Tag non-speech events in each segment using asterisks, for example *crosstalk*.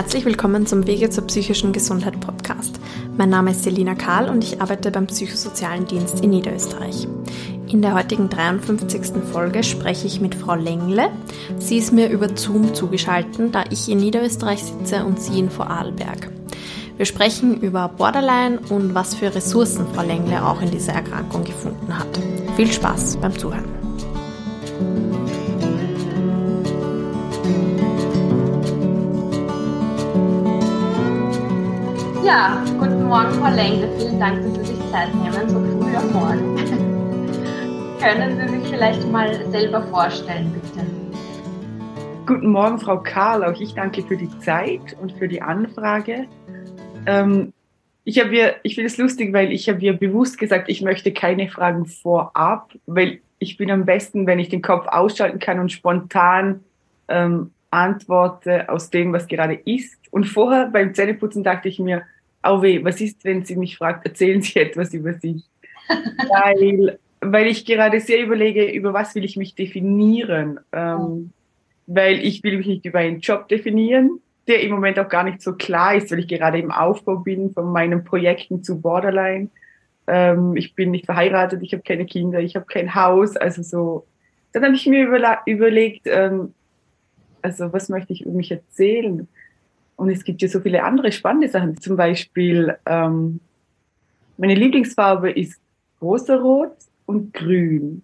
Herzlich willkommen zum Wege zur psychischen Gesundheit Podcast. Mein Name ist Selina Kahl und ich arbeite beim Psychosozialen Dienst in Niederösterreich. In der heutigen 53. Folge spreche ich mit Frau Lengle. Sie ist mir über Zoom zugeschaltet, da ich in Niederösterreich sitze und sie in Vorarlberg. Wir sprechen über Borderline und was für Ressourcen Frau Lengle auch in dieser Erkrankung gefunden hat. Viel Spaß beim Zuhören. Ja, guten Morgen, Frau Lengle. Vielen Dank, dass Sie sich Zeit nehmen, so früh am Morgen. *laughs* Können Sie sich vielleicht mal selber vorstellen, bitte? Guten Morgen, Frau Karl. Auch ich danke für die Zeit und für die Anfrage. Ähm, ich habe mir, ich finde es lustig, weil ich habe mir bewusst gesagt, ich möchte keine Fragen vorab, weil ich bin am besten, wenn ich den Kopf ausschalten kann und spontan ähm, antworte aus dem, was gerade ist. Und vorher beim Zähneputzen dachte ich mir, oh weh, was ist, wenn sie mich fragt, erzählen Sie etwas über sich? weil, weil ich gerade sehr überlege, über was will ich mich definieren. Ähm, weil ich will mich nicht über einen Job definieren, der im Moment auch gar nicht so klar ist, weil ich gerade im Aufbau bin von meinen Projekten zu Borderline. Ähm, ich bin nicht verheiratet, ich habe keine Kinder, ich habe kein Haus, also so. Dann habe ich mir überlegt, ähm, also was möchte ich über mich erzählen? Und es gibt ja so viele andere spannende Sachen. Zum Beispiel, ähm, meine Lieblingsfarbe ist rosarot und grün.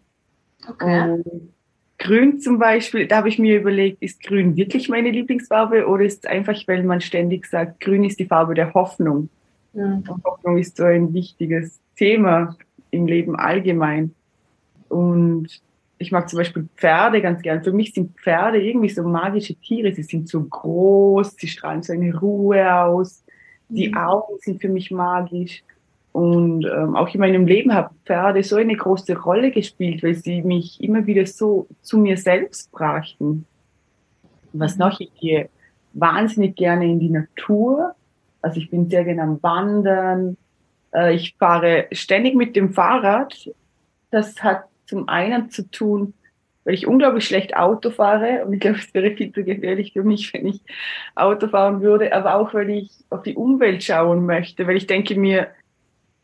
Okay. Und grün zum Beispiel, da habe ich mir überlegt, ist grün wirklich meine Lieblingsfarbe oder ist es einfach, weil man ständig sagt, grün ist die Farbe der Hoffnung. Mhm. Und Hoffnung ist so ein wichtiges Thema im Leben allgemein. Und ich mag zum Beispiel Pferde ganz gern. Für mich sind Pferde irgendwie so magische Tiere. Sie sind so groß, sie strahlen so eine Ruhe aus. Die mhm. Augen sind für mich magisch. Und ähm, auch in meinem Leben haben Pferde so eine große Rolle gespielt, weil sie mich immer wieder so zu mir selbst brachten. Was mhm. noch? Ich gehe wahnsinnig gerne in die Natur. Also ich bin sehr gerne am Wandern. Äh, ich fahre ständig mit dem Fahrrad. Das hat zum einen zu tun, weil ich unglaublich schlecht Auto fahre und ich glaube, es wäre viel zu gefährlich für mich, wenn ich Auto fahren würde, aber auch, weil ich auf die Umwelt schauen möchte, weil ich denke mir,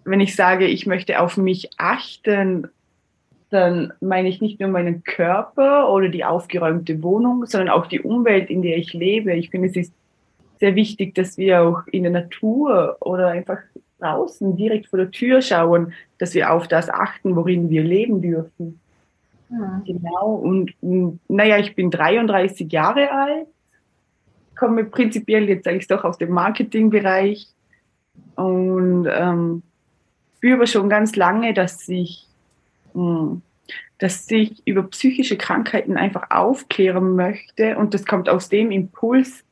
wenn ich sage, ich möchte auf mich achten, dann meine ich nicht nur meinen Körper oder die aufgeräumte Wohnung, sondern auch die Umwelt, in der ich lebe. Ich finde, es ist sehr wichtig, dass wir auch in der Natur oder einfach draußen direkt vor der Tür schauen, dass wir auf das achten, worin wir leben dürfen. Ja. Genau. Und naja, ich bin 33 Jahre alt, komme prinzipiell jetzt eigentlich doch aus dem Marketingbereich und ähm, spüre schon ganz lange, dass ich, mh, hm, dass ich über psychische Krankheiten einfach aufklären möchte. Und das kommt aus dem Impuls,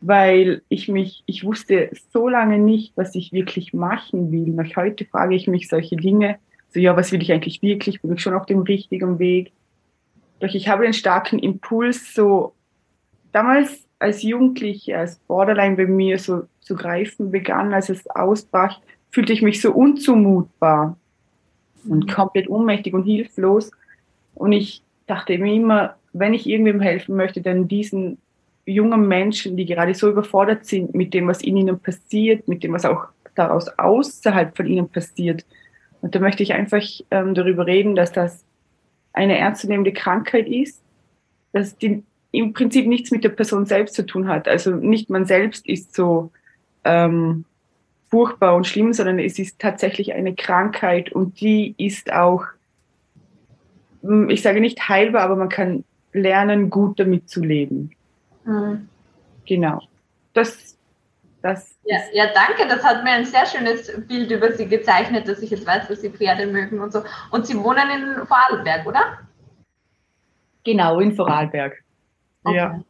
weil ich mich, ich wusste so lange nicht, was ich wirklich machen will. Noch heute frage ich mich solche Dinge, so ja, was will ich eigentlich wirklich? Bin ich schon auf dem richtigen Weg? Doch ich habe einen starken Impuls, so damals als Jugendliche, als Borderline bei mir so zu greifen begann, als es ausbrach, fühlte ich mich so unzumutbar und mhm. komplett ohnmächtig und hilflos. Und ich dachte mir immer, wenn ich irgendwem helfen möchte, dann diesen jungen Menschen, die gerade so überfordert sind mit dem, was in ihnen passiert, mit dem, was auch daraus außerhalb von ihnen passiert. Und da möchte ich einfach ähm, darüber reden, dass das eine ernstzunehmende Krankheit ist, dass die im Prinzip nichts mit der Person selbst zu tun hat. Also nicht man selbst ist so ähm, furchtbar und schlimm, sondern es ist tatsächlich eine Krankheit und die ist auch, hm, ich sage nicht heilbar, aber man kann lernen, gut damit zu leben. Mhm. Genau. Das, das ja, ja, danke. Das hat mir ein sehr schönes Bild über Sie gezeichnet, dass ich jetzt weiß, dass Sie Pferde mögen und so. Und Sie wohnen in Vorarlberg, oder? Genau, in Vorarlberg. Okay. Ja.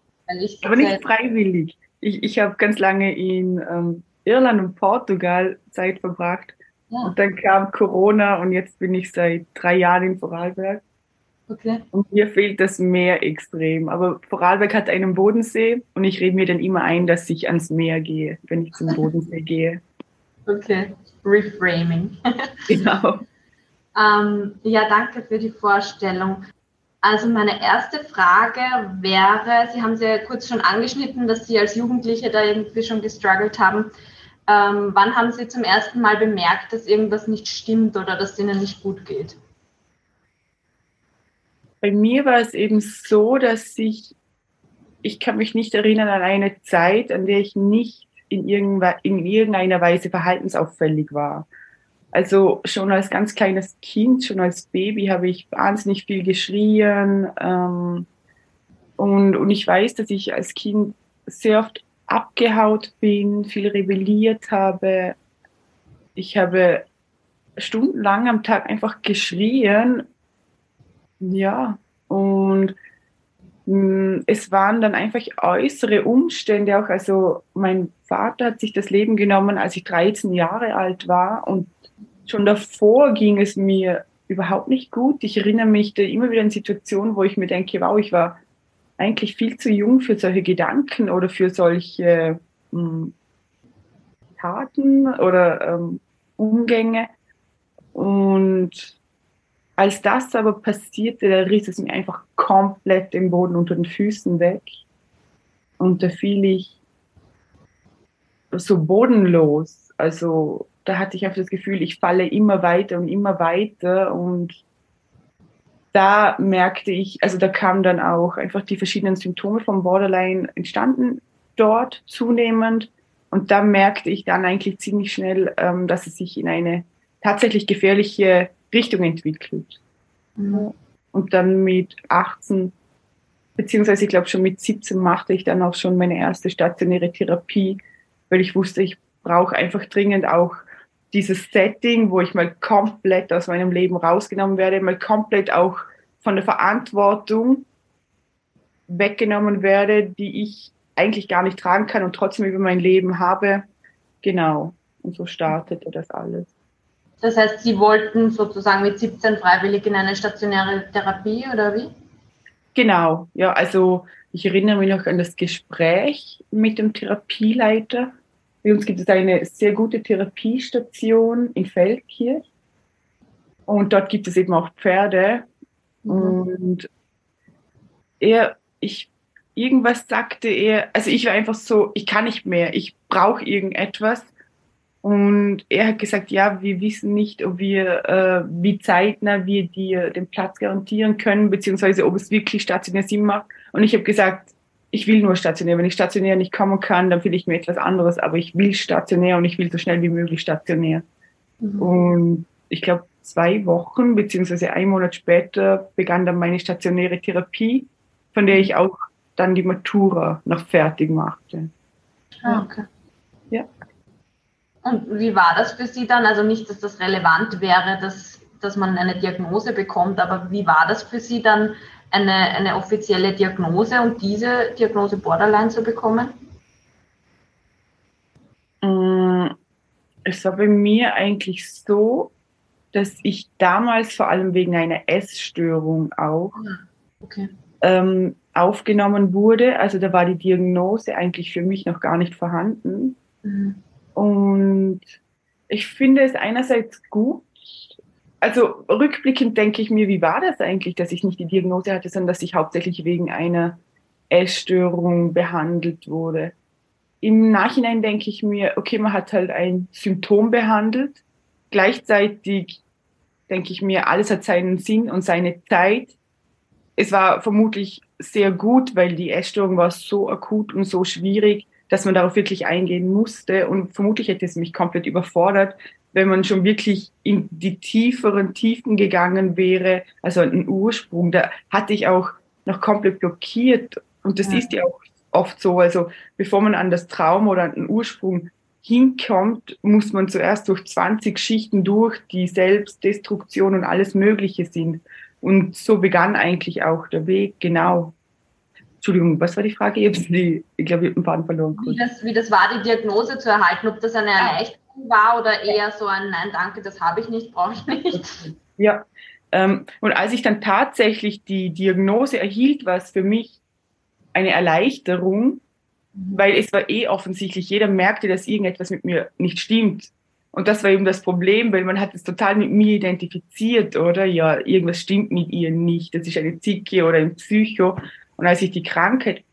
Aber nicht freiwillig. Ich, ich habe ganz lange in ähm, Irland und Portugal Zeit verbracht. Ja. Und dann kam Corona und jetzt bin ich seit drei Jahren in Vorarlberg. Okay. Und mir fehlt das Meer extrem. Aber Vorarlberg hat einen Bodensee und ich rede mir dann immer ein, dass ich ans Meer gehe, wenn ich zum *laughs* Bodensee gehe. Okay, Reframing. *laughs* genau. Ähm, ja, danke für die Vorstellung. Also meine erste Frage wäre, Sie haben es ja kurz schon angeschnitten, dass Sie als Jugendliche da irgendwie schon gestruggelt haben. Ähm, wann haben Sie zum ersten Mal bemerkt, dass irgendwas nicht stimmt oder dass es Ihnen nicht gut geht? Bei mir war es eben so, dass ich, ich kann mich nicht erinnern an eine Zeit, an der ich nicht in, in irgendeiner Weise verhaltensauffällig war. Also schon als ganz kleines Kind, schon als Baby habe ich wahnsinnig viel geschrien. Ähm, und, und ich weiß, dass ich als Kind sehr oft abgehaut bin, viel rebelliert habe. Ich habe stundenlang am Tag einfach geschrien. Ja, und mh, mm, es waren dann einfach äußere Umstände auch. Also mein Vater hat sich das Leben genommen, als ich 13 Jahre alt war und schon davor ging es mir überhaupt nicht gut. Ich erinnere mich da immer wieder an Situationen, wo ich mir denke, wow, ich war eigentlich viel zu jung für solche Gedanken oder für solche ähm, Taten oder ähm, Umgänge. Und als das aber passierte, da riss es mir einfach komplett den Boden unter den Füßen weg. Und da fiel ich so bodenlos. Also da hatte ich einfach das Gefühl, ich falle immer weiter und immer weiter und da merkte ich, also da kamen dann auch einfach die verschiedenen Symptome vom Borderline entstanden dort zunehmend und da merkte ich dann eigentlich ziemlich schnell, ähm, dass es sich in eine tatsächlich gefährliche Richtung entwickelt. Mhm. Und dann mit 18, beziehungsweise ich glaube schon mit 17 machte ich dann auch schon meine erste stationäre Therapie, weil ich wusste, ich brauche einfach dringend auch dieses Setting, wo ich mal komplett aus meinem Leben rausgenommen werde, mal komplett auch von der Verantwortung weggenommen werde, die ich eigentlich gar nicht tragen kann und trotzdem über mein Leben habe. Genau. Und so startete das alles. Das heißt, Sie wollten sozusagen mit 17 freiwillig in eine stationäre Therapie oder wie? Genau, ja, also ich erinnere mich noch an das Gespräch mit dem Therapieleiter bei uns gibt es eine sehr gute Therapiestation in Feldkirch. Und dort gibt es eben auch Pferde. Mhm. Und er, ich, irgendwas sagte er, also ich war einfach so, ich kann nicht mehr, ich brauche irgendetwas. Und er hat gesagt, ja, wir wissen nicht, ob wir, äh, wie zeitnah wir dir den Platz garantieren können, beziehungsweise ob es wirklich stationär Sinn macht. Und ich habe gesagt, ich will nur stationär. Wenn ich stationär nicht kommen kann, dann will ich mir etwas anderes, aber ich will stationär und ich will so schnell wie möglich stationär. Mhm. Und ich glaube, zwei Wochen beziehungsweise ein Monat später begann dann meine stationäre Therapie, von der ich auch dann die Matura noch fertig machte. Ah, okay. Ja. Und wie war das für Sie dann? Also nicht, dass das relevant wäre, dass, dass man eine Diagnose bekommt, aber wie war das für Sie dann, eine, eine offizielle Diagnose und diese Diagnose Borderline zu bekommen? Mm, es war bei mir eigentlich so, dass ich damals vor allem wegen einer Essstörung auch ah, okay. ähm, aufgenommen wurde. Also da war die Diagnose eigentlich für mich noch gar nicht vorhanden. Mhm. Und ich finde es einerseits gut, also rückblickend denke ich mir, wie war das eigentlich, dass ich nicht die Diagnose hatte, sondern dass ich hauptsächlich wegen einer Essstörung behandelt wurde. Im Nachhinein denke ich mir, okay, man hat halt ein Symptom behandelt. Gleichzeitig denke ich mir, alles hat seinen Sinn und seine Zeit. Es war vermutlich sehr gut, weil die Essstörung war so akut und so schwierig, dass man darauf wirklich eingehen musste. Und vermutlich hätte es mich komplett überfordert, wenn man schon wirklich in die tieferen Tiefen gegangen wäre, also einen Ursprung, da hatte ich auch noch komplett blockiert. Und das ja. ist ja auch oft so. Also bevor man an das Trauma oder an den Ursprung hinkommt, muss man zuerst durch 20 Schichten durch, die Selbstdestruktion und alles Mögliche sind. Und so begann eigentlich auch der Weg, genau. Entschuldigung, was war die Frage? Ich, die, ich glaube, ich habe den Faden verloren. Wie das, wie das war, die Diagnose zu erhalten, ob das eine Erleichterung war oder eher so ein Nein, danke, das habe ich nicht, brauche ich nicht. Ja, ähm, und als ich dann tatsächlich die Diagnose erhielt, war es für mich eine Erleichterung, mhm. weil es war eh offensichtlich, jeder merkte, dass irgendetwas mit mir nicht stimmt. Und das war eben das Problem, weil man hat es total mit mir identifiziert, oder? Ja, irgendwas stimmt mit ihr nicht. Das ist eine Zicke oder ein Psycho. Und als ich die Krankheit,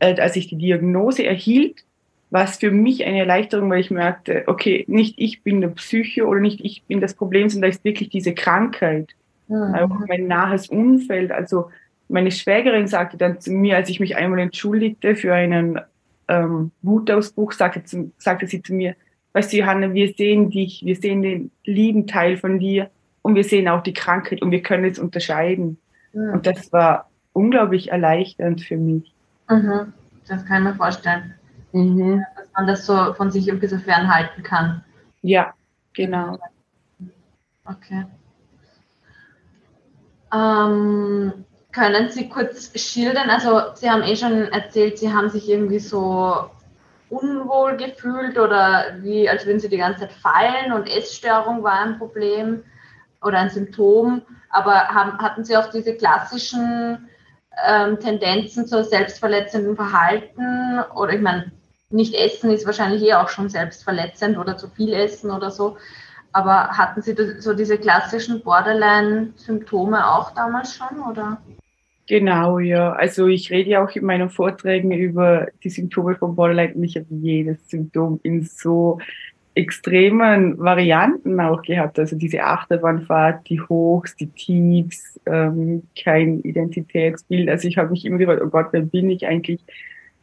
äh, als ich die Diagnose erhielt, war es für mich eine Erleichterung, weil ich merkte, okay, nicht ich bin der Psycho oder nicht ich bin das Problem, sondern da ist wirklich diese Krankheit. Mhm. Auch mein nahes Umfeld. Also meine Schwägerin sagte dann zu mir, als ich mich einmal entschuldigte für einen ähm, Wutausbruch, sagte, zu, sagte sie zu mir, weißt du, Johanna, wir sehen dich, wir sehen den lieben Teil von dir und wir sehen auch die Krankheit und wir können es unterscheiden. Mhm. Und das war unglaublich erleichternd für mich. Mhm. Das kann ich mir vorstellen. Mhm. Dass man das so von sich ein bisschen fernhalten kann. Ja, genau. Okay. Ähm, können Sie kurz schildern? Also Sie haben eh schon erzählt, Sie haben sich irgendwie so unwohl gefühlt oder wie, als würden Sie die ganze Zeit fallen und Essstörung war ein Problem oder ein Symptom. Aber haben, hatten Sie auch diese klassischen ähm, Tendenzen zur selbstverletzenden Verhalten? Oder ich meine, nicht essen ist wahrscheinlich eh auch schon selbstverletzend oder zu viel essen oder so. Aber hatten Sie so diese klassischen Borderline-Symptome auch damals schon, oder? Genau, ja. Also ich rede ja auch in meinen Vorträgen über die Symptome von Borderline und ich habe jedes Symptom in so extremen Varianten auch gehabt. Also diese Achterbahnfahrt, die Hochs, die Tiefs, ähm, kein Identitätsbild. Also ich habe mich immer gefragt, oh Gott, wer bin ich eigentlich?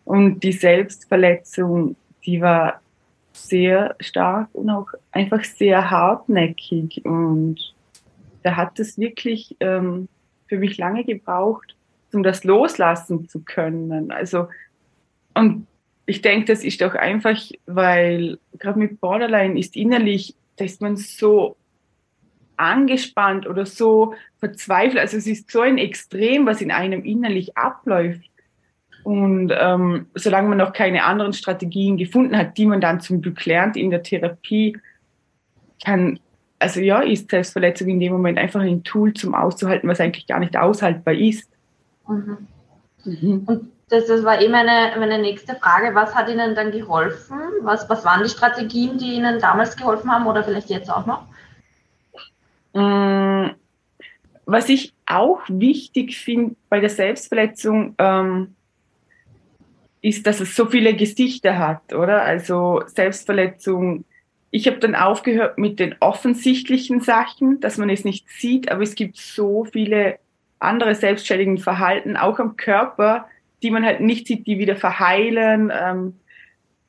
Und die Selbstverletzung, die war sehr stark und auch einfach sehr hartnäckig. Und da hat es wirklich ähm, für mich lange gebraucht, um das loslassen zu können. Also, und ich denke, das ist auch einfach, weil gerade mit Borderline ist innerlich, da ist man so angespannt oder so verzweifelt. Also es ist so ein Extrem, was in einem innerlich abläuft. Und ähm, solange man noch keine anderen Strategien gefunden hat, die man dann zum Glück lernt in der Therapie, kann also ja, ist Selbstverletzung in dem Moment einfach ein Tool zum auszuhalten, was eigentlich gar nicht aushaltbar ist. Mhm. Mhm. Und das, das war eh meine, meine nächste Frage. Was hat Ihnen dann geholfen? Was, was waren die Strategien, die Ihnen damals geholfen haben oder vielleicht jetzt auch noch? Mm, was ich auch wichtig finde bei der Selbstverletzung, ähm, ist, dass es so viele Gesichter hat, oder? Also Selbstverletzung ich habe dann aufgehört mit den offensichtlichen Sachen, dass man es nicht sieht, aber es gibt so viele andere selbstständigen Verhalten, auch am Körper, die man halt nicht sieht, die wieder verheilen. Ähm,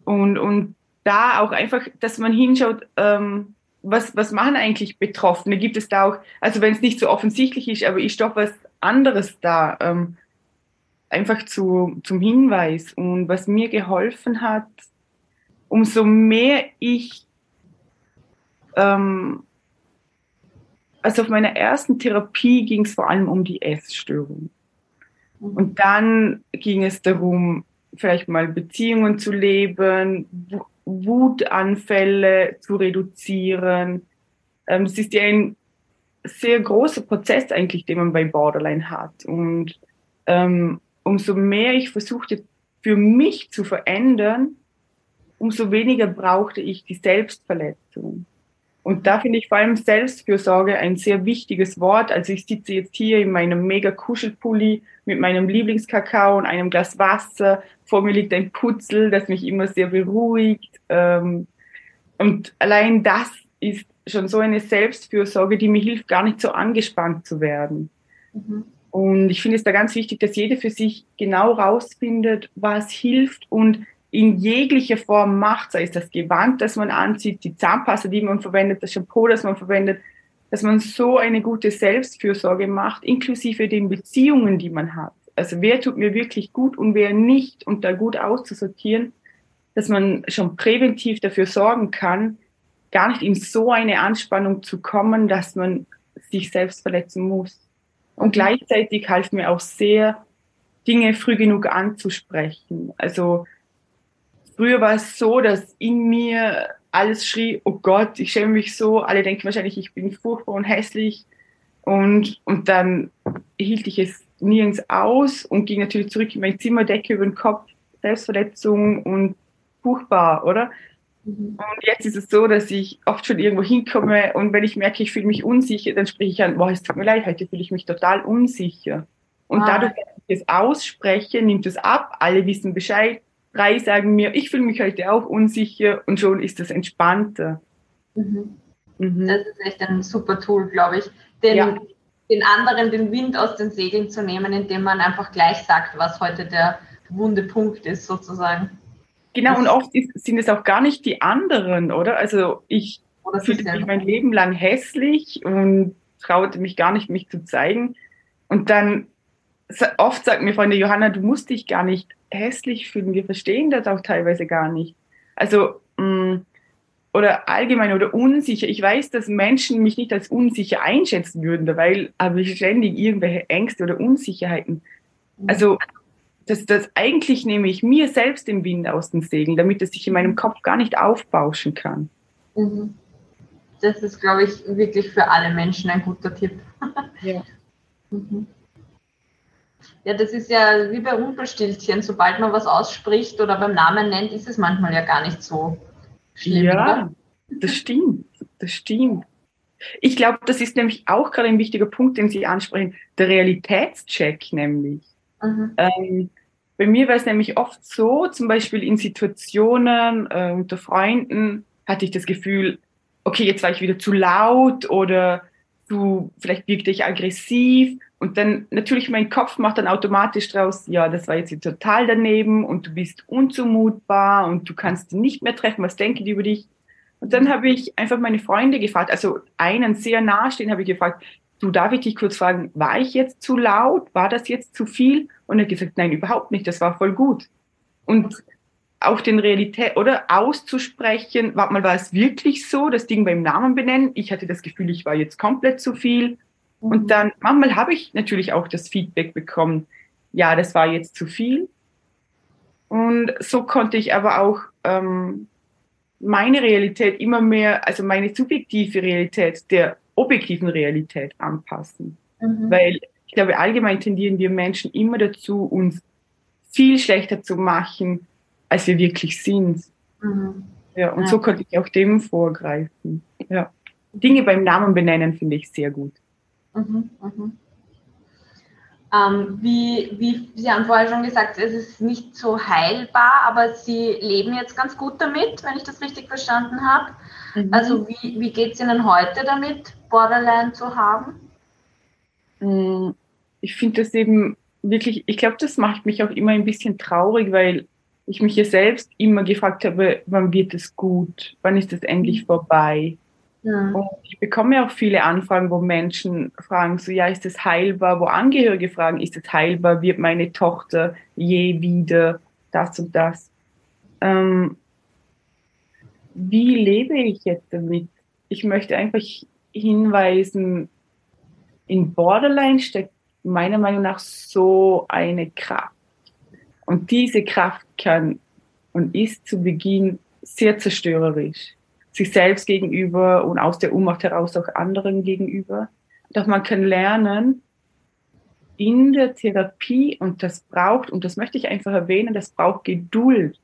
und, und da auch einfach, dass man hinschaut, ähm, was, was machen eigentlich Betroffene? Gibt es da auch, also wenn es nicht so offensichtlich ist, aber ist doch was anderes da, ähm, einfach zu, zum Hinweis. Und was mir geholfen hat, umso mehr ich ähm, also auf meiner ersten Therapie ging es vor allem um die Essstörung. Mhm. Und dann ging es darum, vielleicht mal Beziehungen zu leben, Wutanfälle zu reduzieren. Ähm, es ist ja ein sehr großer Prozess eigentlich, den man bei Borderline hat. Und ähm, umso mehr ich versuchte, für mich zu verändern, umso weniger brauchte ich die Selbstverletzung. Und da finde ich vor allem Selbstfürsorge ein sehr wichtiges Wort. Also ich sitze jetzt hier in meinem mega Kuschelpulli mit meinem Lieblingskakao und einem Glas Wasser. Vor mir liegt ein Putzel, das mich immer sehr beruhigt. Ähm, und allein das ist schon so eine Selbstfürsorge, die mir hilft, gar nicht so angespannt zu werden. Mhm. Und ich finde es da ganz wichtig, dass jeder für sich genau rausfindet, was hilft und in jeglicher Form macht, sei es das Gewand, das man anzieht, die Zahnpasta, die man verwendet, das Shampoo, das man verwendet, dass man so eine gute Selbstfürsorge macht, inklusive den Beziehungen, die man hat. Also wer tut mir wirklich gut und wer nicht und da gut auszusortieren, dass man schon präventiv dafür sorgen kann, gar nicht in so eine Anspannung zu kommen, dass man sich selbst verletzen muss. Und gleichzeitig half mir auch sehr, Dinge früh genug anzusprechen. Also Früher war es so, dass in mir alles schrie, oh Gott, ich schäme mich so. Alle denken wahrscheinlich, ich bin furchtbar und hässlich. Und, und dann hielt ich es nirgends aus und ging natürlich zurück in mein Zimmer, Decke über den Kopf, Selbstverletzung und furchtbar, oder? Mhm. Und jetzt ist es so, dass ich oft schon irgendwo hinkomme und wenn ich merke, ich fühle mich unsicher, dann spreche ich an, boah, es tut mir leid, heute fühle ich mich total unsicher. Und ah. dadurch, dass ich es ausspreche, nimmt es ab, alle wissen Bescheid, drei sagen mir, ich fühle mich heute auch unsicher und schon ist es entspannter. Mhm. Mhm. Das ist echt ein super Tool, glaube ich. Den, ja. den anderen den Wind aus den Segeln zu nehmen, indem man einfach gleich sagt, was heute der wunde Punkt ist, sozusagen. Genau, und oft ist, sind es auch gar nicht die anderen, oder? Also ich fühlte mich mein Leben lang hässlich und traute mich gar nicht, mich zu zeigen. Und dann oft sagt mir Freunde, Johanna, du musst dich gar nicht hässlich fühlen. Wir verstehen das auch teilweise gar nicht. Also, mh, mm, oder allgemein oder unsicher. Ich weiß, dass Menschen mich nicht als unsicher einschätzen würden, weil habe ich ständig irgendwelche Ängste oder Unsicherheiten. Also das, das eigentlich nehme ich mir selbst den Wind aus den Segeln, damit es sich in meinem Kopf gar nicht aufbauschen kann. Mhm. Das ist, glaube ich, wirklich für alle Menschen ein guter Tipp. Ja. *laughs* Mhm. Ja, das ist ja wie bei Rumpelstilzchen. Sobald man was ausspricht oder beim Namen nennt, ist es manchmal ja gar nicht so schlimm. Ja, oder? das stimmt. Das stimmt. Ich glaube, das ist nämlich auch gerade ein wichtiger Punkt, den Sie ansprechen. Der Realitätscheck nämlich. Mhm. Ähm, bei mir war es nämlich oft so, zum Beispiel in Situationen äh, unter Freunden hatte ich das Gefühl, okay, jetzt war ich wieder zu laut oder zu, vielleicht wirkte ich aggressiv. Und dann natürlich mein Kopf macht dann automatisch draus, ja, das war jetzt total daneben und du bist unzumutbar und du kannst nicht mehr treffen, was denken die über dich? Und dann habe ich einfach meine Freunde gefragt, also einen sehr nahestehen habe ich gefragt, du, darf ich dich kurz fragen, war ich jetzt zu laut? War das jetzt zu viel? Und er hat gesagt, nein, überhaupt nicht, das war voll gut. Und auch den Realität oder auszusprechen, warte mal, war es wirklich so, das Ding beim Namen benennen? Ich hatte das Gefühl, ich war jetzt komplett zu viel. Und mhm. dann, manchmal habe ich natürlich auch das Feedback bekommen, ja, das war jetzt zu viel. Und so konnte ich aber auch ähm, meine Realität immer mehr, also meine subjektive Realität der objektiven Realität anpassen. Mhm. Weil ich glaube, allgemein tendieren wir Menschen immer dazu, uns viel schlechter zu machen, als wir wirklich sind. Mhm. Ja, und ja. so konnte ich auch dem vorgreifen. Ja. Dinge beim Namen benennen finde ich sehr gut. Mhm, mhm. Ähm, wie, wie Sie haben vorher schon gesagt, es ist nicht so heilbar, aber Sie leben jetzt ganz gut damit, wenn ich das richtig verstanden habe. Mhm. Also wie, wie geht es Ihnen heute damit, Borderline zu haben? Mm, ich finde das eben wirklich, ich glaube, das macht mich auch immer ein bisschen traurig, weil ich mich ja selbst immer gefragt habe, wann wird es gut? Wann ist es endlich mhm. vorbei? Ja. Ich bekomme ja auch viele Anfragen, wo Menschen fragen, so, ja, ist es heilbar? Wo Angehörige fragen, ist es heilbar? Wird meine Tochter je wieder das und das? Ähm, wie lebe ich jetzt damit? Ich möchte einfach hinweisen, in Borderline steckt meiner Meinung nach so eine Kraft. Und diese Kraft kann und ist zu Beginn sehr zerstörerisch sich selbst gegenüber und aus der Ohnmacht heraus auch anderen gegenüber. Doch man kann lernen, in der Therapie, und das braucht, und das möchte ich einfach erwähnen, das braucht Geduld.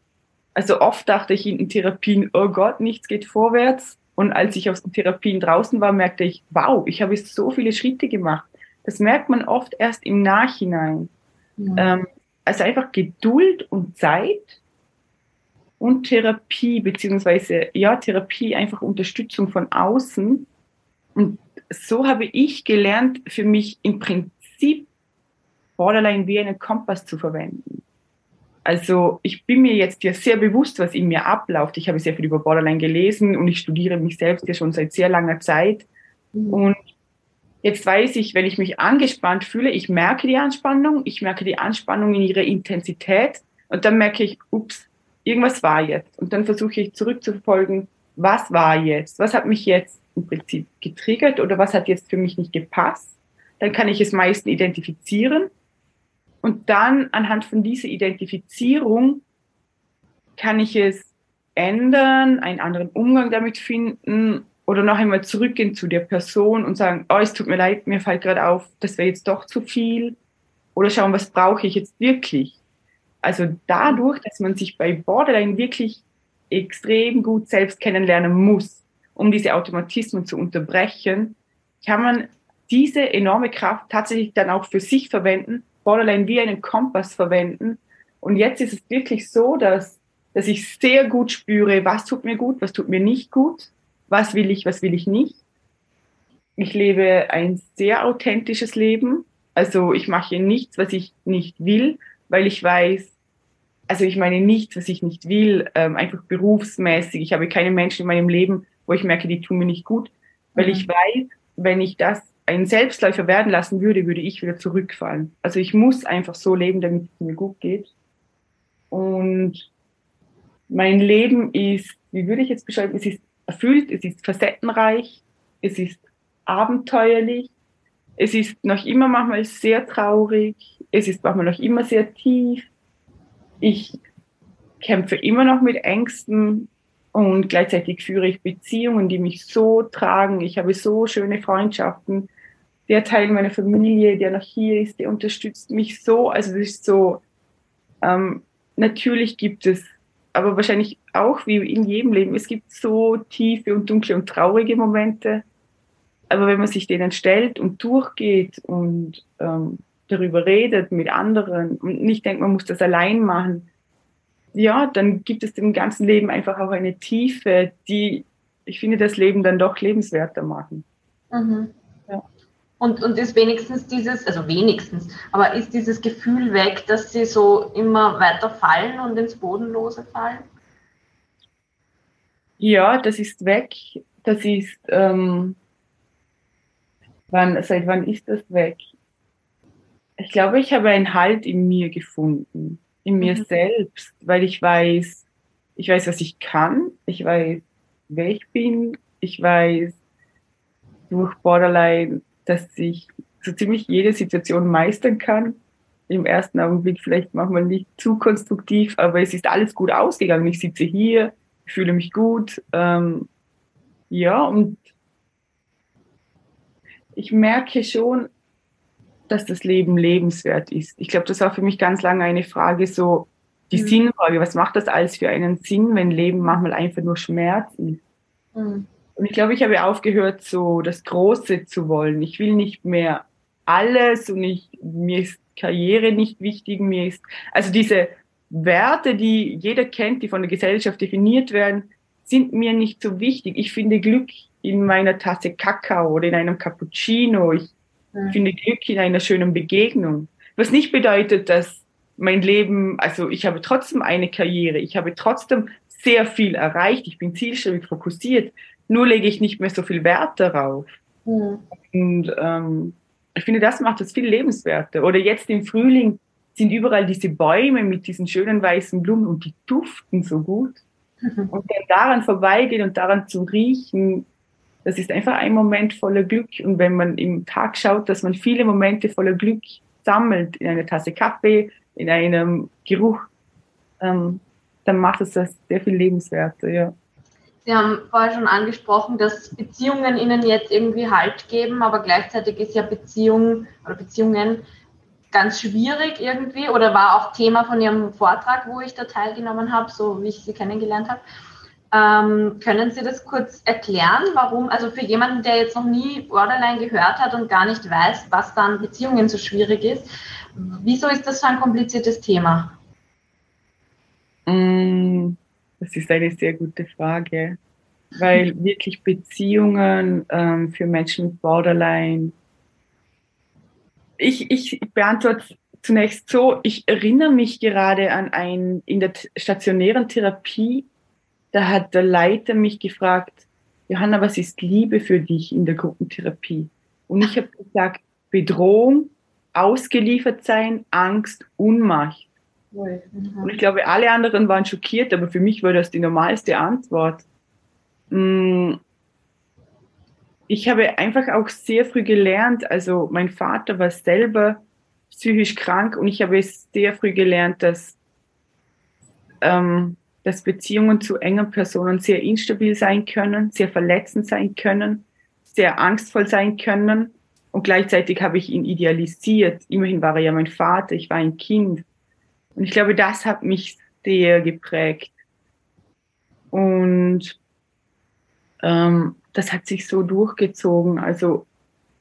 Also oft dachte ich in Therapien, oh Gott, nichts geht vorwärts. Und als ich aus den Therapien draußen war, merkte ich, wow, ich habe so viele Schritte gemacht. Das merkt man oft erst im Nachhinein. Ja. Ähm, also einfach Geduld und Zeit und Therapie, beziehungsweise ja, Therapie, einfach Unterstützung von außen. Und so habe ich gelernt, für mich im Prinzip Borderline wie einen Kompass zu verwenden. Also ich bin mir jetzt ja sehr bewusst, was in mir abläuft. Ich habe sehr viel über Borderline gelesen und ich studiere mich selbst ja schon seit sehr langer Zeit. Mhm. Und jetzt weiß ich, wenn ich mich angespannt fühle, ich merke die Anspannung, ich merke die Anspannung in ihrer Intensität und dann merke ich, ups, irgendwas war jetzt. Und dann versuche ich zurückzufolgen, was war jetzt? Was hat mich jetzt im Prinzip getriggert oder was hat jetzt für mich nicht gepasst? Dann kann ich es meistens identifizieren. Und dann anhand von dieser Identifizierung kann ich es ändern, einen anderen Umgang damit finden oder noch einmal zurückgehen zu der Person und sagen, oh, es tut mir leid, mir fällt gerade auf, das wäre jetzt doch zu viel. Oder schauen, was brauche ich jetzt wirklich? Also dadurch, dass man sich bei Borderline wirklich extrem gut selbst kennenlernen muss, um diese Automatismen zu unterbrechen, kann man diese enorme Kraft tatsächlich dann auch für sich verwenden, Borderline wie einen Kompass verwenden. Und jetzt ist es wirklich so, dass, dass ich sehr gut spüre, was tut mir gut, was tut mir nicht gut, was will ich, was will ich nicht. Ich lebe ein sehr authentisches Leben. Also ich mache nichts, was ich nicht will, weil ich weiß, also ich meine nichts, was ich nicht will, ähm, einfach berufsmäßig. Ich habe keine Menschen in meinem Leben, wo ich merke, die tun mir nicht gut, weil mhm. ich weiß, wenn ich das ein Selbstläufer werden lassen würde, würde ich wieder zurückfallen. Also ich muss einfach so leben, damit es mir gut geht. Und mein Leben ist, wie würde ich jetzt beschreiben, es ist erfüllt, es ist facettenreich, es ist abenteuerlich, es ist noch immer manchmal sehr traurig, es ist manchmal noch immer sehr tief. Ich kämpfe immer noch mit Ängsten und gleichzeitig führe ich Beziehungen, die mich so tragen. Ich habe so schöne Freundschaften der Teil meiner Familie, der noch hier ist, der unterstützt mich so. Also das ist so, ähm, natürlich gibt es, aber wahrscheinlich auch wie in jedem Leben, es gibt so tiefe und dunkle und traurige Momente. Aber wenn man sich denen stellt und durchgeht und ähm, darüber redet mit anderen und nicht denkt, man muss das allein machen, ja, dann gibt es dem ganzen Leben einfach auch eine Tiefe, die, ich finde, das Leben dann doch lebenswerter machen. Mhm. Und, und ist wenigstens dieses, also wenigstens, aber ist dieses Gefühl weg, dass sie so immer weiter fallen und ins Bodenlose fallen? Ja, das ist weg. Das ist, ähm, wann, seit wann ist das weg? Ich glaube, ich habe einen Halt in mir gefunden, in mir mhm. selbst, weil ich weiß, ich weiß, was ich kann, ich weiß, wer ich bin, ich weiß durch Borderline, dass ich so ziemlich jede Situation meistern kann. Im ersten Augenblick vielleicht manchmal nicht zu konstruktiv, aber es ist alles gut ausgegangen. Ich sitze hier, fühle mich gut. Ähm, ja, und ich merke schon, dass das Leben lebenswert ist. Ich glaube, das war für mich ganz lange eine Frage, so die mhm. Sinnfrage, was macht das alles für einen Sinn, wenn Leben manchmal einfach nur Schmerz ist? Mhm. Und ich glaube, ich habe aufgehört, so das Große zu wollen. Ich will nicht mehr alles und ich, mir ist Karriere nicht wichtig. Mir ist, also diese Werte, die jeder kennt, die von der Gesellschaft definiert werden, sind mir nicht so wichtig. Ich finde Glück in meiner Tasse Kakao oder in einem Cappuccino. Ich ja. finde Glück in einer schönen Begegnung. Was nicht bedeutet, dass mein Leben, also ich habe trotzdem eine Karriere, ich habe trotzdem sehr viel erreicht, ich bin zielstrebig fokussiert, nur lege ich nicht mehr so viel Wert darauf. Mhm. Und ähm, ich finde, das macht es viel lebenswerter. Oder jetzt im Frühling sind überall diese Bäume mit diesen schönen weißen Blumen und die duften so gut. Mhm. *laughs* Und dann daran vorbeigehen und daran zu riechen, das ist einfach ein Moment voller Glück. Und wenn man im Tag schaut, dass man viele Momente voller Glück sammelt, in einer Tasse Kaffee, in einem Geruch, ähm, dann macht es das sehr viel lebenswerter, ja. Sie haben vorher schon angesprochen, dass Beziehungen Ihnen jetzt irgendwie Halt geben, aber gleichzeitig ist ja Beziehung oder Beziehungen ganz schwierig irgendwie oder war auch Thema von Ihrem Vortrag, wo ich da teilgenommen habe, so wie ich Sie kennengelernt habe. Ähm, können Sie das kurz erklären, warum, also für jemanden, der jetzt noch nie Borderline gehört hat und gar nicht weiß, was dann Beziehungen so schwierig ist, wieso ist das so ein kompliziertes Thema? Mm, das ist eine sehr gute Frage, weil wirklich Beziehungen ähm, für Menschen mit Borderline, ich, ich beantworte zunächst so, ich erinnere mich gerade an ein, in der stationären Therapie, da hat der Leiter mich gefragt, Johanna, was ist Liebe für dich in der Gruppentherapie? Und ich habe gesagt, Bedrohung, ausgeliefert sein, Angst, Unmacht. Und ich glaube, alle anderen waren schockiert, aber für mich war das die normalste Antwort. Mm. Ich habe einfach auch sehr früh gelernt, also mein Vater war selber psychisch krank und ich habe sehr früh gelernt, dass, ähm, dass Beziehungen zu engen Personen sehr instabil sein können, sehr verletzend sein können, sehr angstvoll sein können. Und gleichzeitig habe ich ihn idealisiert. Immerhin war er ja mein Vater, ich war ein Kind. Und ich glaube, das hat mich sehr geprägt. Und ähm, das hat sich so durchgezogen. Also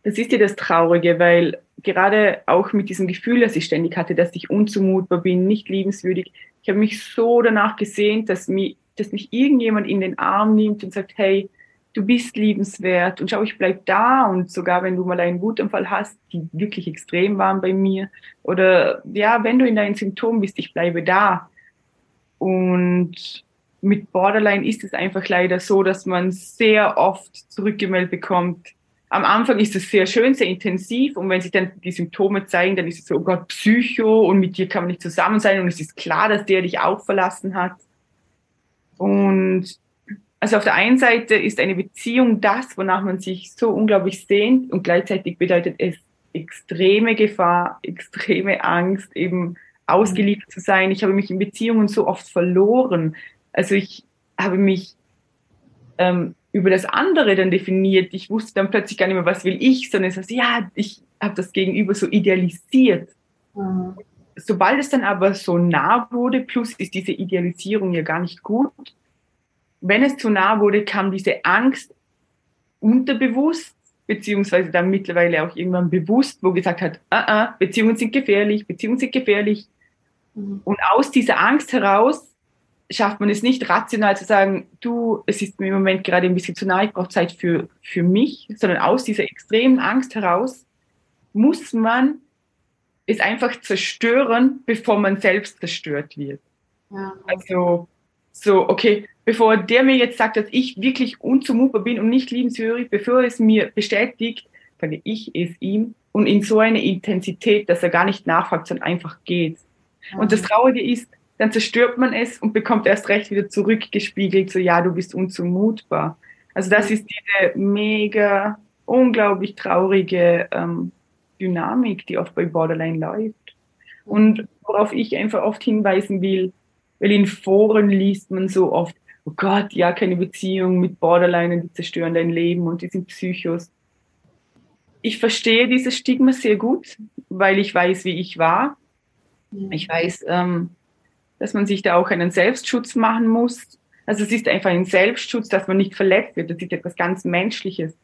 das ist ja das Traurige, weil gerade auch mit diesem Gefühl, das ich ständig hatte, dass ich unzumutbar bin, nicht liebenswürdig, ich habe mich so danach gesehnt, dass, mich, dass mich irgendjemand in den Arm nimmt und sagt, hey, du bist liebenswert und schau, ich bleib da und sogar wenn du mal einen Wutanfall hast, die wirklich extrem waren bei mir oder ja, wenn du in deinen Symptomen bist, ich bleibe da. Und mit Borderline ist es einfach leider so, dass man sehr oft zurückgemeldet bekommt. Am Anfang ist es sehr schön, sehr intensiv und wenn sich dann die Symptome zeigen, dann ist es so, oh Gott, Psycho und mit dir kann man nicht zusammen sein und es ist klar, dass der dich auch verlassen hat. Und also auf der einen Seite ist eine Beziehung das, wonach man sich so unglaublich sehnt und gleichzeitig bedeutet es extreme Gefahr, extreme Angst, eben ausgeliefert zu sein. Ich habe mich in Beziehungen so oft verloren, also ich habe mich ähm, über das andere dann definiert. Ich wusste dann plötzlich gar nicht mehr, was will ich, sondern es heißt, ja, ich habe das Gegenüber so idealisiert. Mhm. Sobald es dann aber so nah wurde, plus ist diese Idealisierung ja gar nicht gut. Wenn es zu nah wurde, kam diese Angst unterbewusst, beziehungsweise dann mittlerweile auch irgendwann bewusst, wo gesagt hat, uh -uh, Beziehungen sind gefährlich, Beziehungen sind gefährlich. Mhm. Und aus dieser Angst heraus schafft man es nicht rational zu sagen, du, es ist mir im Moment gerade ein bisschen zu nah, ich brauche Zeit für, für mich, sondern aus dieser extremen Angst heraus muss man es einfach zerstören, bevor man selbst zerstört wird. Ja. Also so, okay, bevor der mir jetzt sagt, dass ich wirklich unzumutbar bin und nicht liebenswürdig, bevor er es mir bestätigt, sage ich es ihm und in so eine Intensität, dass er gar nicht nachfragt, sondern einfach geht. Ja. Und das Traurige ist, dann zerstört man es und bekommt erst recht wieder zurückgespiegelt, so ja, du bist unzumutbar. Also das ist diese mega, unglaublich traurige ähm, Dynamik, die oft bei Borderline läuft. Und worauf ich einfach oft hinweisen will, weil in Foren liest man so oft, oh Gott, ja, keine Beziehung mit Borderline die zerstören dein Leben und die sind Psychos. Ich verstehe dieses Stigma sehr gut, weil ich weiß, wie ich war. Ich weiß, ähm, dass man sich da auch einen Selbstschutz machen muss. Also es ist einfach ein Selbstschutz, dass man nicht verletzt wird. Das ist etwas ganz Menschliches.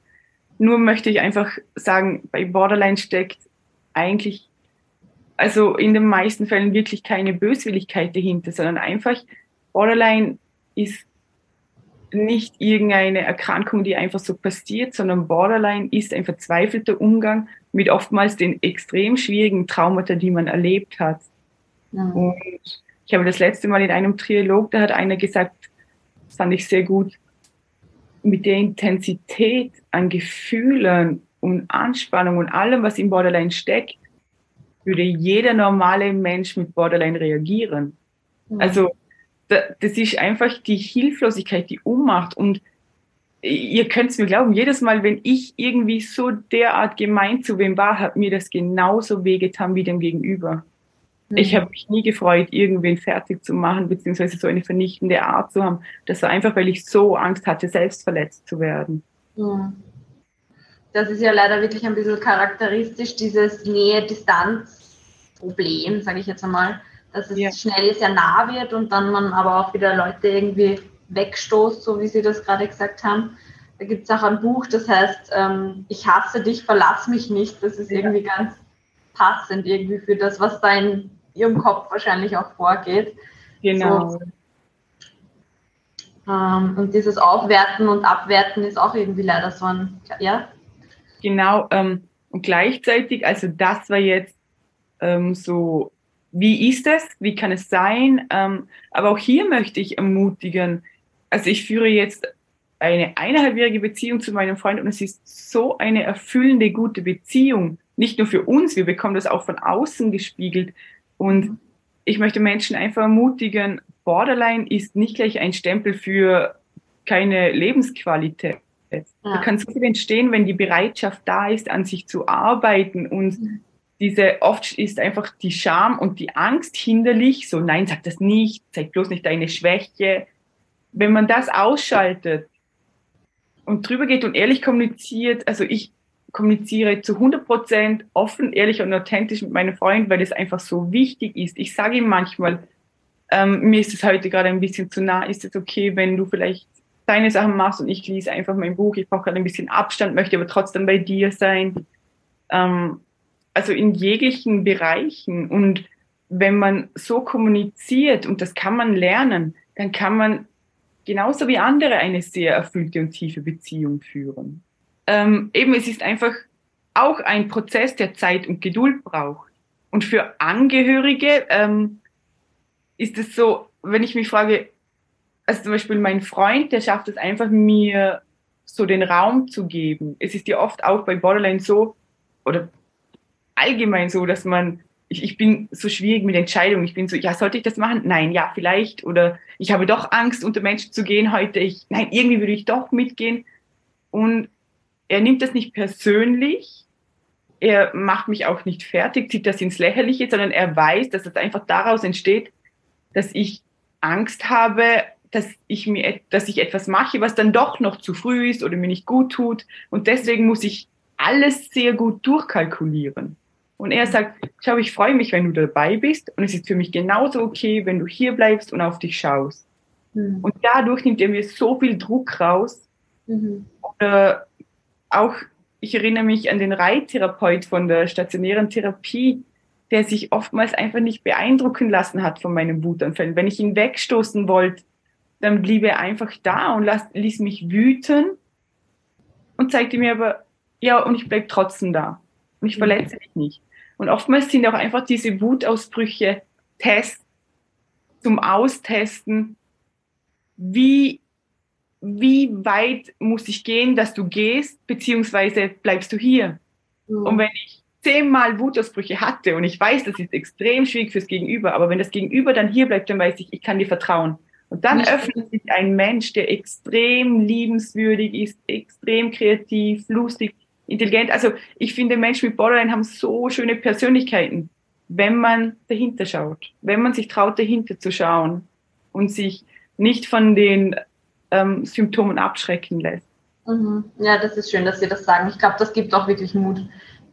Nur möchte ich einfach sagen, bei Borderline steckt eigentlich, also in den meisten Fällen wirklich keine Böswilligkeit dahinter, sondern einfach Borderline ist nicht irgendeine Erkrankung, die einfach so passiert, sondern Borderline ist ein verzweifelter Umgang mit oftmals den extrem schwierigen Traumata, die man erlebt hat. Ja. Und ich habe das letzte Mal in einem Trilog, da hat einer gesagt, das fand ich sehr gut, mit der Intensität an Gefühlen und Anspannung und allem, was im Borderline steckt, würde jeder normale Mensch mit Borderline reagieren. Mhm. Also das ist einfach die Hilflosigkeit, die Ummacht und ihr könnt es mir glauben, jedes Mal, wenn ich irgendwie so derart gemein zu wem war, hat mir das genauso wehgetan wie dem Gegenüber. Ich mhm. habe mich nie gefreut, irgendwen fertig zu machen, beziehungsweise so eine vernichtende Art zu haben. Das war einfach, weil ich so Angst hatte, selbst verletzt zu werden. Ja. Das ist ja leider wirklich ein bisschen charakteristisch, dieses Nähe-Distanz-Problem, sage ich jetzt einmal, dass es ja. schnell sehr nah wird und dann man aber auch wieder Leute irgendwie wegstoßt, so wie Sie das gerade gesagt haben. Da gibt es auch ein Buch, das heißt, ähm, ich hasse dich, verlass mich nicht. Das ist ja. irgendwie ganz passend irgendwie für das, was da in ihrem Kopf wahrscheinlich auch vorgeht. Genau. So, ähm, und dieses Aufwerten und Abwerten ist auch irgendwie leider so ein, ja? Genau, ähm, und gleichzeitig, also das war jetzt ähm, so, wie ist es, wie kann es sein? Ähm, aber auch hier möchte ich ermutigen, also ich führe jetzt eine eineinhalbjährige Beziehung zu meinem Freund und es ist so eine erfüllende, gute Beziehung. Nicht nur für uns, wir bekommen das auch von außen gespiegelt. Und ich möchte Menschen einfach ermutigen, Borderline ist nicht gleich ein Stempel für keine Lebensqualität. Ja. Kann so viel entstehen, wenn die Bereitschaft da ist, an sich zu arbeiten und mhm. diese oft ist einfach die Scham und die Angst hinderlich. So, nein, sag das nicht, zeig bloß nicht deine Schwäche. Wenn man das ausschaltet und drüber geht und ehrlich kommuniziert, also ich, kommuniziere zu 100 Prozent offen, ehrlich und authentisch mit meinen Freunden, weil es einfach so wichtig ist. Ich sage ihm manchmal, ähm, mir ist es heute gerade ein bisschen zu nah, ist es okay, wenn du vielleicht deine Sachen machst und ich lese einfach mein Buch, ich brauche gerade ein bisschen Abstand, möchte aber trotzdem bei dir sein. Ähm, also in jeglichen Bereichen und wenn man so kommuniziert und das kann man lernen, dann kann man genauso wie andere eine sehr erfüllte und tiefe Beziehung führen. Ähm, eben, es ist einfach auch ein Prozess, der Zeit und Geduld braucht. Und für Angehörige ähm, ist es so, wenn ich mich frage, also zum Beispiel mein Freund, der schafft es einfach, mir so den Raum zu geben. Es ist ja oft auch bei Borderline so, oder allgemein so, dass man ich, ich bin so schwierig mit Entscheidungen. Ich bin so, ja, sollte ich das machen? Nein, ja, vielleicht. Oder ich habe doch Angst, unter Menschen zu gehen heute. Ich, nein, irgendwie würde ich doch mitgehen. Und er nimmt das nicht persönlich. Er macht mich auch nicht fertig, zieht das ins Lächerliche, sondern er weiß, dass das einfach daraus entsteht, dass ich Angst habe, dass ich mir, dass ich etwas mache, was dann doch noch zu früh ist oder mir nicht gut tut. Und deswegen muss ich alles sehr gut durchkalkulieren. Und er sagt, schau, ich freue mich, wenn du dabei bist und es ist für mich genauso okay, wenn du hier bleibst und auf dich schaust. Mhm. Und dadurch nimmt er mir so viel Druck raus. Mhm. Oder auch, ich erinnere mich an den Reittherapeut von der stationären Therapie, der sich oftmals einfach nicht beeindrucken lassen hat von meinen Wutanfällen. Wenn ich ihn wegstoßen wollte, dann blieb er einfach da und las, ließ mich wüten und zeigte mir aber, ja, und ich bleib trotzdem da. Und ich verletze dich nicht. Und oftmals sind auch einfach diese Wutausbrüche Tests zum Austesten, wie, wie weit muss ich gehen, dass du gehst, beziehungsweise bleibst du hier. Mhm. Und wenn ich zehnmal Wutausbrüche hatte und ich weiß, das ist extrem schwierig fürs Gegenüber, aber wenn das Gegenüber dann hier bleibt, dann weiß ich, ich kann dir vertrauen. Und dann Nicht öffnet sich ein Mensch, der extrem liebenswürdig ist, extrem kreativ, lustig, intelligent. Also ich finde, Menschen mit Borderline haben so schöne Persönlichkeiten, wenn man dahinter schaut, wenn man sich traut, dahinter zu schauen und sich nicht von den ähm, Symptomen abschrecken lässt. Mhm. Ja, das ist schön, dass Sie das sagen. Ich glaube, das gibt auch wirklich Mut,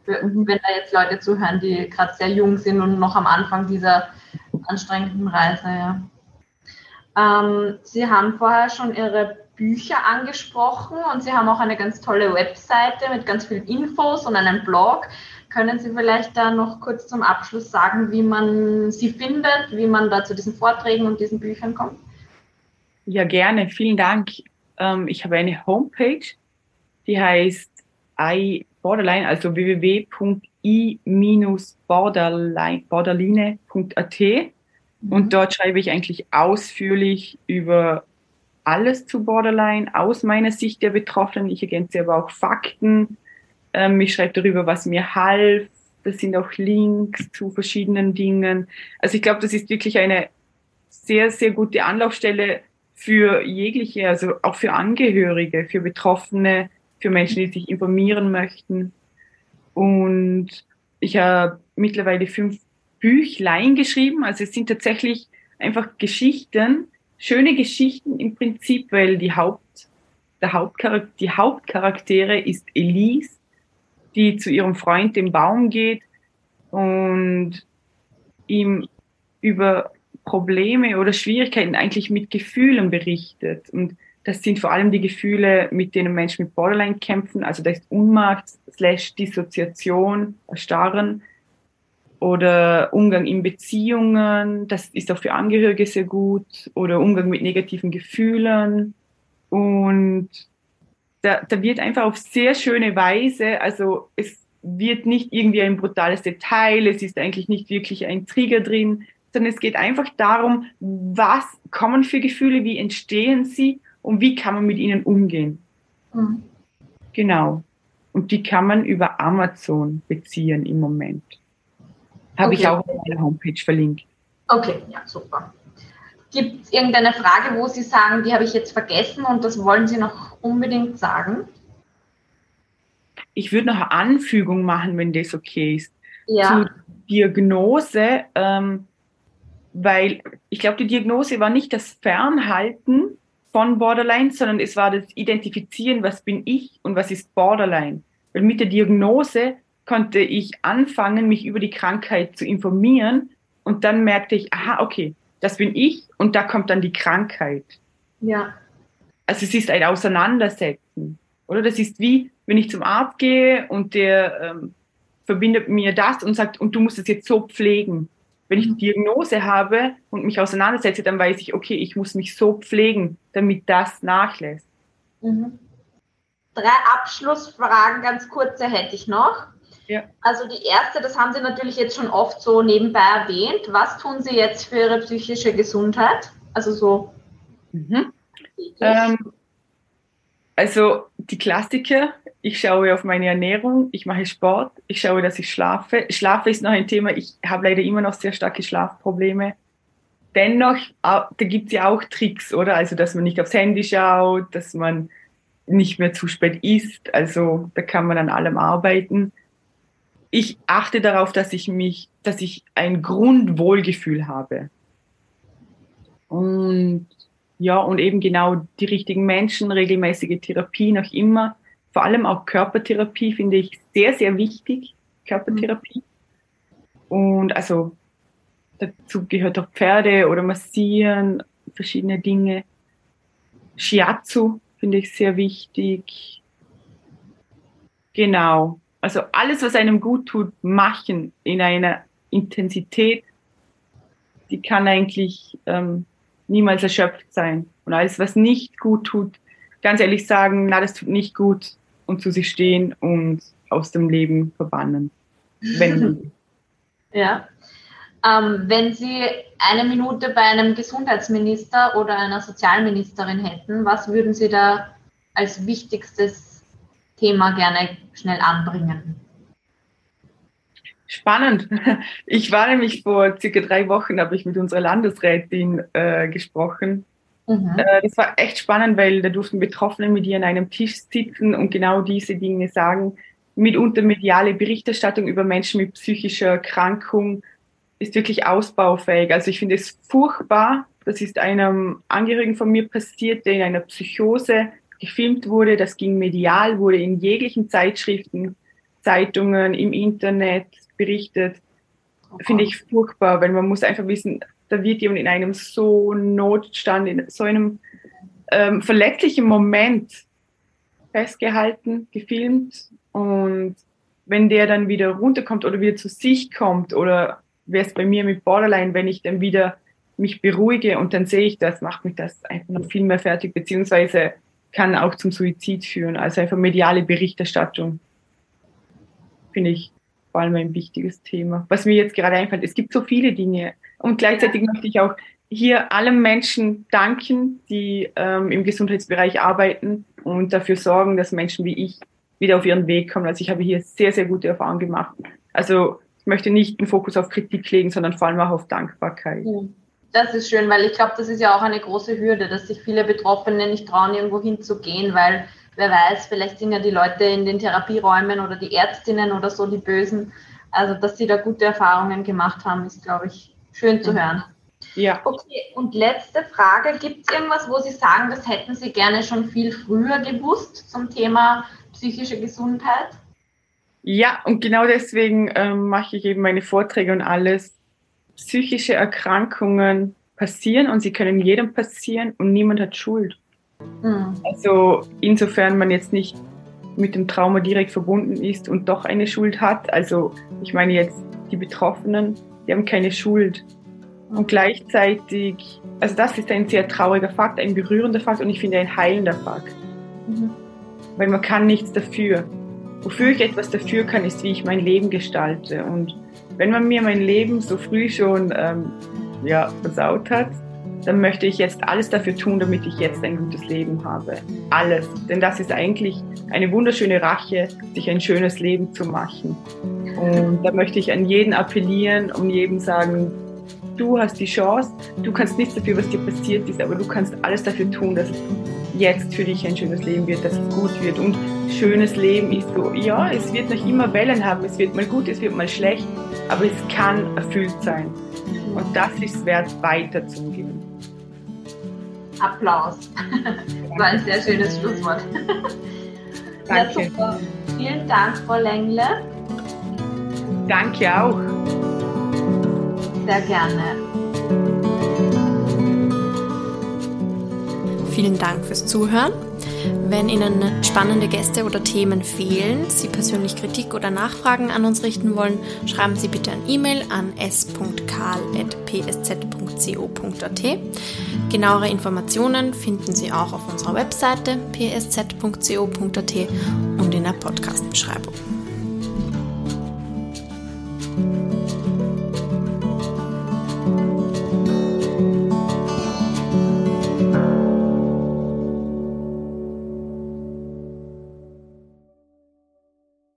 wenn da jetzt Leute zuhören, die gerade sehr jung sind und noch am Anfang dieser anstrengenden Reise. Ja. Ähm, Sie haben vorher schon Ihre Bücher angesprochen und Sie haben auch eine ganz tolle Webseite mit ganz vielen Infos und einen Blog. Können Sie vielleicht da noch kurz zum Abschluss sagen, wie man sie findet, wie man da zu diesen Vorträgen und diesen Büchern kommt? Ja, gerne. Vielen Dank. Ähm, ich habe eine Homepage, die heißt iBorderline, also www.i-borderline.at. Und mhm. dort schreibe ich eigentlich ausführlich über alles zu Borderline aus meiner Sicht der Betroffenen. Ich ergänze aber auch Fakten. Ähm, ich schreibe darüber, was mir half. Das sind auch Links zu verschiedenen Dingen. Also ich glaube, das ist wirklich eine sehr, sehr gute Anlaufstelle für jegliche, also auch für Angehörige, für Betroffene, für Menschen, die sich informieren möchten. Und ich habe mittlerweile fünf Büchlein geschrieben. Also es sind tatsächlich einfach Geschichten, schöne Geschichten im Prinzip, weil die Haupt, der Hauptcharakter, die Hauptcharaktere ist Elise, die zu ihrem Freund dem Baum geht und ihm über Probleme oder Schwierigkeiten eigentlich mit Gefühlen berichtet. Und das sind vor allem die Gefühle, mit denen Menschen mit Borderline kämpfen. Also da ist Unmacht slash Dissoziation, Erstarren, oder Umgang in Beziehungen, das ist auch für Angehörige sehr gut, oder Umgang mit negativen Gefühlen. Und da, da wird einfach auf sehr schöne Weise, also es wird nicht irgendwie ein brutales Detail, es ist eigentlich nicht wirklich ein Trigger drin, sondern es geht einfach darum, was kommen für Gefühle, wie entstehen sie und wie kann man mit ihnen umgehen. Mhm. Genau. Und die kann man über Amazon beziehen im Moment. Habe okay. ich auch auf meiner Homepage verlinkt. Okay, ja, super. Gibt es irgendeine Frage, wo Sie sagen, die habe ich jetzt vergessen und das wollen Sie noch unbedingt sagen? Ich würde noch eine Anfügung machen, wenn das okay ist. Ja. Zur Diagnose, ähm, weil ich glaube, die Diagnose war nicht das Fernhalten von Borderline, sondern es war das Identifizieren, was bin ich und was ist Borderline. Weil mit der Diagnose konnte ich anfangen, mich über die Krankheit zu informieren und dann merkte ich, aha, okay, das bin ich und da kommt dann die Krankheit. Ja. Also es ist ein Auseinandersetzen, oder? Das ist wie, wenn ich zum Arzt gehe und der ähm, verbindet mir das und sagt, und du musst es jetzt so pflegen. Wenn ich eine Diagnose habe und mich auseinandersetze, dann weiß ich, okay, ich muss mich so pflegen, damit das nachlässt. Mhm. Drei Abschlussfragen, ganz kurze hätte ich noch. Ja. Also die erste, das haben Sie natürlich jetzt schon oft so nebenbei erwähnt. Was tun Sie jetzt für Ihre psychische Gesundheit? Also so. Mhm. Ähm, also die Klassiker, ich schaue auf meine Ernährung, ich mache Sport, ich schaue, dass ich schlafe. Schlafe ist noch ein Thema, ich habe leider immer noch sehr starke Schlafprobleme. Dennoch, da gibt es ja auch Tricks, oder? Also, dass man nicht aufs Handy schaut, dass man nicht mehr zu spät isst. Also, da kann man an allem arbeiten ich achte darauf, dass ich mich, dass ich ein Grundwohlgefühl habe. Und ja, und eben genau die richtigen Menschen, regelmäßige Therapie noch immer. Vor allem auch Körpertherapie finde ich sehr, sehr wichtig. Körpertherapie. Und also dazu gehört auch Pferde oder Massieren, verschiedene Dinge. Shiatsu finde ich sehr wichtig. Genau. Also alles, was einem gut tut, machen in einer Intensität, die kann eigentlich ähm, niemals erschöpft sein. Und alles, was nicht gut tut, ganz ehrlich sagen, na, das tut nicht gut und zu sich stehen und aus dem Leben verbannen. Wenn *laughs* ja. Ähm, wenn Sie eine Minute bei einem Gesundheitsminister oder einer Sozialministerin hätten, was würden Sie da als wichtigstes Thema gerne schnell anbringen? Spannend. *laughs* Ich war nämlich vor circa drei Wochen, habe ich mit unserer Landesrätin äh, gesprochen. Mhm. Äh, das war echt spannend, weil da durften Betroffene mit ihr an einem Tisch sitzen und genau diese Dinge sagen. Mitunter mediale Berichterstattung über Menschen mit psychischer Erkrankung ist wirklich ausbaufähig. Also ich finde es furchtbar. Das ist einem Angehörigen von mir passiert, der in einer Psychose gefilmt wurde. Das ging medial, wurde in jeglichen Zeitschriften, Zeitungen, im Internet berichtet. Okay. Finde ich furchtbar, weil man muss einfach wissen, da wird jemand in einem so Notstand, in so einem ähm, verletzlichen Moment festgehalten, gefilmt und wenn der dann wieder runterkommt oder wieder zu sich kommt oder wäre es bei mir mit Borderline, wenn ich dann wieder mich beruhige und dann sehe ich das, macht mich das einfach noch viel mehr fertig, beziehungsweise kann auch zum Suizid führen. Also einfach mediale Berichterstattung finde ich vor allem ein wichtiges Thema. Was mir jetzt gerade einfällt, es gibt so viele Dinge. Und gleichzeitig möchte ich auch hier allen Menschen danken, die ähm, im Gesundheitsbereich arbeiten und dafür sorgen, dass Menschen wie ich wieder auf ihren Weg kommen. Also ich habe hier sehr, sehr gute Erfahrungen gemacht. Also ich möchte nicht den Fokus auf Kritik legen, sondern vor allem auch auf Dankbarkeit. Das ist schön, weil ich glaube, das ist ja auch eine große Hürde, dass sich viele Betroffene nicht trauen, irgendwo hinzugehen, weil wer weiß, vielleicht sind ja die Leute in den Therapieräumen oder die Ärztinnen oder so die Bösen. Also, dass sie da gute Erfahrungen gemacht haben, ist, glaube ich, schön zu hören. Ja. Okay, und letzte Frage. Gibt es irgendwas, wo Sie sagen, das hätten Sie gerne schon viel früher gewusst zum Thema psychische Gesundheit? Ja, und genau deswegen ähm, mache ich eben meine Vorträge und alles, psychische Erkrankungen passieren und sie können jedem passieren und niemand hat Schuld. Mhm. Also insofern man jetzt nicht mit dem Trauma direkt verbunden ist und doch eine Schuld hat. Also ich meine jetzt die Betroffenen, die haben keine Schuld. Und gleichzeitig, also das ist ein sehr trauriger Fakt, ein berührender Fakt und ich finde ein heilender Fakt. Mhm. Weil man kann nichts dafür. Wofür ich etwas dafür kann, ist, wie ich mein Leben gestalte. Und wenn man mir mein Leben so früh schon ähm, ja, versaut hat, dann möchte ich jetzt alles dafür tun, damit ich jetzt ein gutes Leben habe. Alles. Denn das ist eigentlich eine wunderschöne Rache, sich ein schönes Leben zu machen. Und da möchte ich an jeden appellieren und jedem sagen, du hast die Chance, du kannst nichts dafür, was dir passiert ist, aber du kannst alles dafür tun, dass es jetzt für dich ein schönes Leben wird, dass es gut wird. Und schönes Leben ist so, ja, es wird noch immer Wellen haben, es wird mal gut, es wird mal schlecht, aber es kann erfüllt sein. Und das ist wert, weiterzugehen. Applaus. Das war ein sehr schönes Schlusswort. Danke. Ja, Vielen Dank, Frau Lengle. Danke auch. Sehr gerne. Vielen Dank fürs Zuhören wenn Ihnen spannende Gäste oder Themen fehlen, Sie persönlich Kritik oder Nachfragen an uns richten wollen, schreiben Sie bitte ein E-Mail an s.karl.psz.co.at. Genauere Informationen finden Sie auch auf unserer Webseite psz.co.at und in der Podcast-Beschreibung.